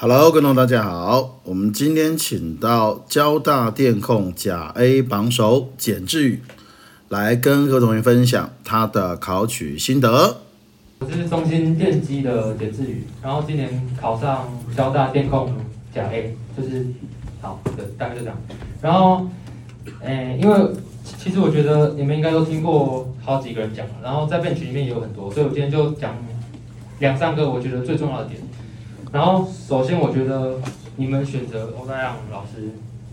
Hello，观众大家好，我们今天请到交大电控甲 A 榜首简志宇来跟各位同学分享他的考取心得。我是中心电机的简志宇，然后今年考上交大电控甲 A，就是好，对，大概就这样。然后，诶、因为其实我觉得你们应该都听过好几个人讲，然后在辩群里面也有很多，所以我今天就讲两三个我觉得最重要的点。然后，首先我觉得你们选择欧大阳老师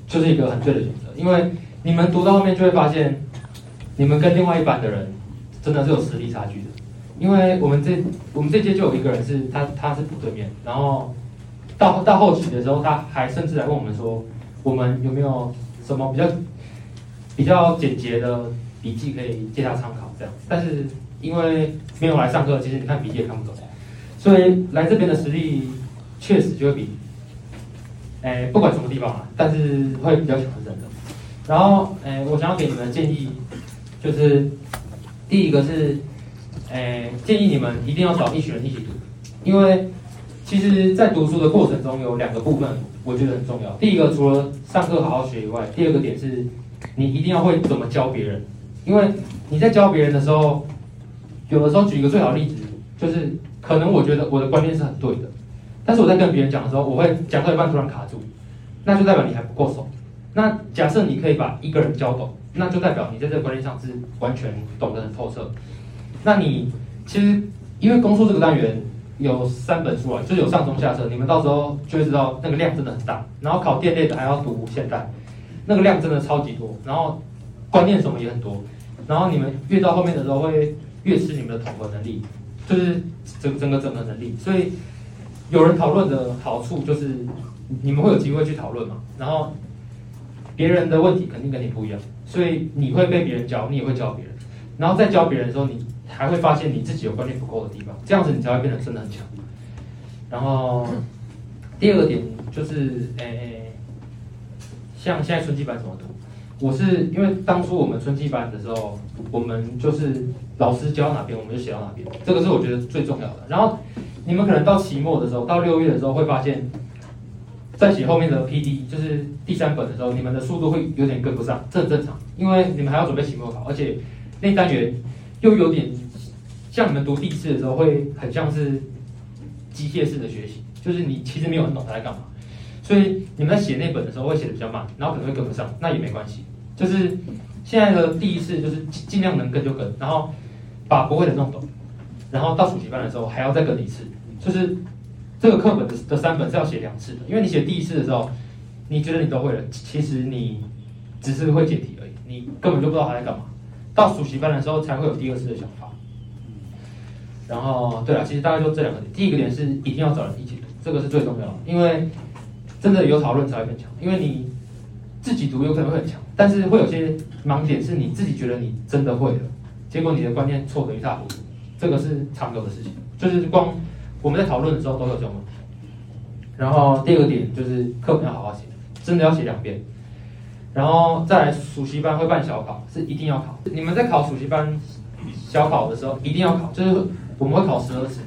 就是一个很对的选择，因为你们读到后面就会发现，你们跟另外一班的人真的是有实力差距的。因为我们这我们这届就有一个人是他他是补对面，然后到到后期的时候，他还甚至来问我们说，我们有没有什么比较比较简洁的笔记可以借他参考这样。但是因为没有来上课，其实你看笔记也看不懂，所以来这边的实力确实就会比，哎不管什么地方啊，但是会比较强是真的。然后哎，我想要给你们的建议就是第一个是。诶，建议你们一定要找一群人一起读，因为其实，在读书的过程中有两个部分，我觉得很重要。第一个，除了上课好好学以外，第二个点是，你一定要会怎么教别人。因为你在教别人的时候，有的时候举一个最好的例子，就是可能我觉得我的观念是很对的，但是我在跟别人讲的时候，我会讲到一半突然卡住，那就代表你还不够熟。那假设你可以把一个人教懂，那就代表你在这个观念上是完全懂得很透彻。那你其实因为公数这个单元有三本书啊，就是有上中下册，你们到时候就会知道那个量真的很大。然后考电类的还要读现代，那个量真的超级多，然后观念什么也很多。然后你们越到后面的时候会越吃你们的统合能力，就是整整个整合能力。所以有人讨论的好处就是你们会有机会去讨论嘛。然后别人的问题肯定跟你不一样，所以你会被别人教，你也会教别人。然后再教别人的时候，你还会发现你自己有观念不够的地方，这样子你才会变得真的很强。然后第二个点就是，诶，像现在春季班怎么读？我是因为当初我们春季班的时候，我们就是老师教哪边我们就写到哪边，这个是我觉得最重要的。然后你们可能到期末的时候，到六月的时候会发现，在写后面的 PD，就是第三本的时候，你们的速度会有点跟不上，这很正常，因为你们还要准备期末考，而且那单元又有点。像你们读第四的时候，会很像是机械式的学习，就是你其实没有很懂他在干嘛，所以你们在写那本的时候会写的比较慢，然后可能会跟不上，那也没关系。就是现在的第一次，就是尽量能跟就跟，然后把不会的弄懂，然后到暑期班的时候还要再跟一次。就是这个课本的的三本是要写两次的，因为你写第一次的时候，你觉得你都会了，其实你只是会解题而已，你根本就不知道他在干嘛。到暑期班的时候才会有第二次的想法。然后，对了，其实大概就这两个点。第一个点是一定要找人一起读，这个是最重要的，因为真的有讨论才会变强。因为你自己读有可能会很强，但是会有些盲点是你自己觉得你真的会了，结果你的观念错得一塌糊涂，这个是常有的事情。就是光我们在讨论的时候都有这种问题。然后第二个点就是课本要好好写，真的要写两遍。然后再来暑期班会办小考，是一定要考。你们在考暑期班小考的时候一定要考，就是。我们会考十二次，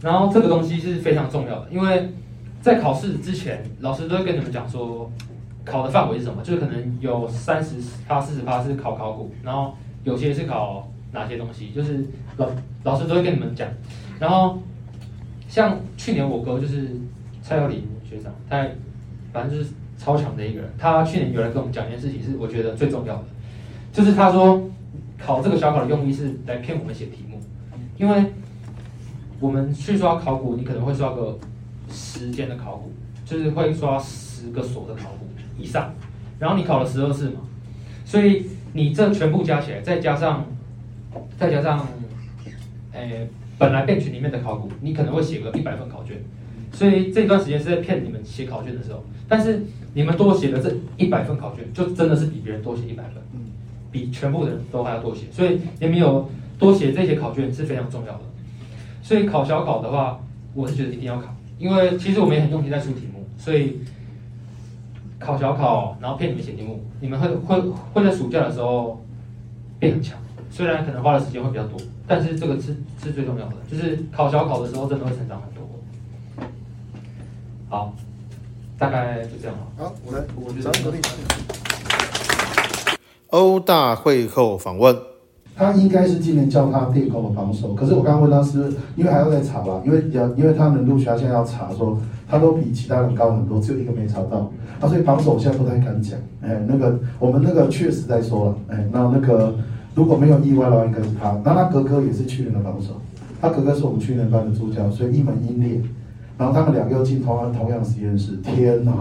然后这个东西是非常重要的，因为在考试之前，老师都会跟你们讲说，考的范围是什么，就是可能有三十趴、四十趴是考考古，然后有些是考哪些东西，就是老老师都会跟你们讲。然后像去年我哥就是蔡耀林学长，他反正就是超强的一个人，他去年有来跟我们讲一件事情，是我觉得最重要的，就是他说考这个小考的用意是来骗我们写题目。因为我们去刷考古，你可能会刷个十间的考古，就是会刷十个所的考古以上，然后你考了十二次嘛，所以你这全部加起来，再加上再加上，诶，本来变群里面的考古，你可能会写个一百份考卷，所以这段时间是在骗你们写考卷的时候，但是你们多写的这一百份考卷，就真的是比别人多写一百份，比全部的人都还要多写，所以也没有。多写这些考卷是非常重要的，所以考小考的话，我是觉得一定要考，因为其实我们也很用心在出题目，所以考小考，然后骗你们写题目，你们会会会在暑假的时候变很强，虽然可能花的时间会比较多，但是这个是是最重要的，就是考小考的时候真的会成长很多。好，大概就这样了。好，我来，我觉得掌声鼓励。欧大会后访问，他应该是今年叫他电工的榜首，可是我刚刚问他是，因为还要再查吧，因为要因为他们陆续他现在要查说，他都比其他人高很多，只有一个没查到，啊，所以榜首我现在不太敢讲，哎，那个我们那个确实在说了，哎，那那个如果没有意外的话，应该是他，那他哥哥也是去年的榜首，他哥哥是我们去年班的助教，所以一门英烈，然后他们两个又进同样同样实验室，天哪！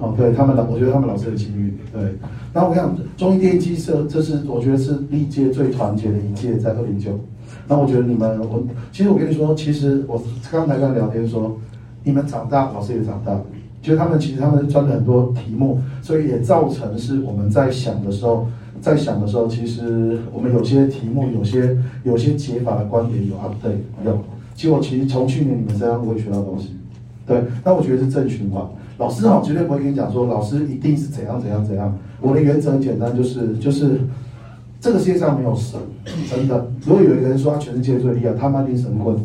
哦，对他们老，我觉得他们老师很幸运。对，然后我想中医电机社，这是我觉得是历届最团结的一届，在二零九。那我觉得你们，我其实我跟你说，其实我刚才跟聊天说，你们长大，老师也长大。就是他们其实他们钻了很多题目，所以也造成是我们在想的时候，在想的时候，其实我们有些题目，有些有些解法的观点有 update 有。其实我其实从去年你们身上我也学到东西。对，那我觉得是正循环。老师哈绝对不会跟你讲说，老师一定是怎样怎样怎样。我的原则很简单，就是就是这个世界上没有神，真的。如果有一个人说他全世界最厉害，他妈定神棍，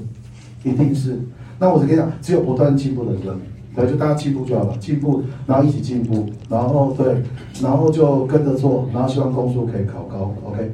一定是。那我只跟你讲，只有不断进步的人，对，就大家进步就好了，进步，然后一起进步，然后对，然后就跟着做，然后希望公数可以考高，OK。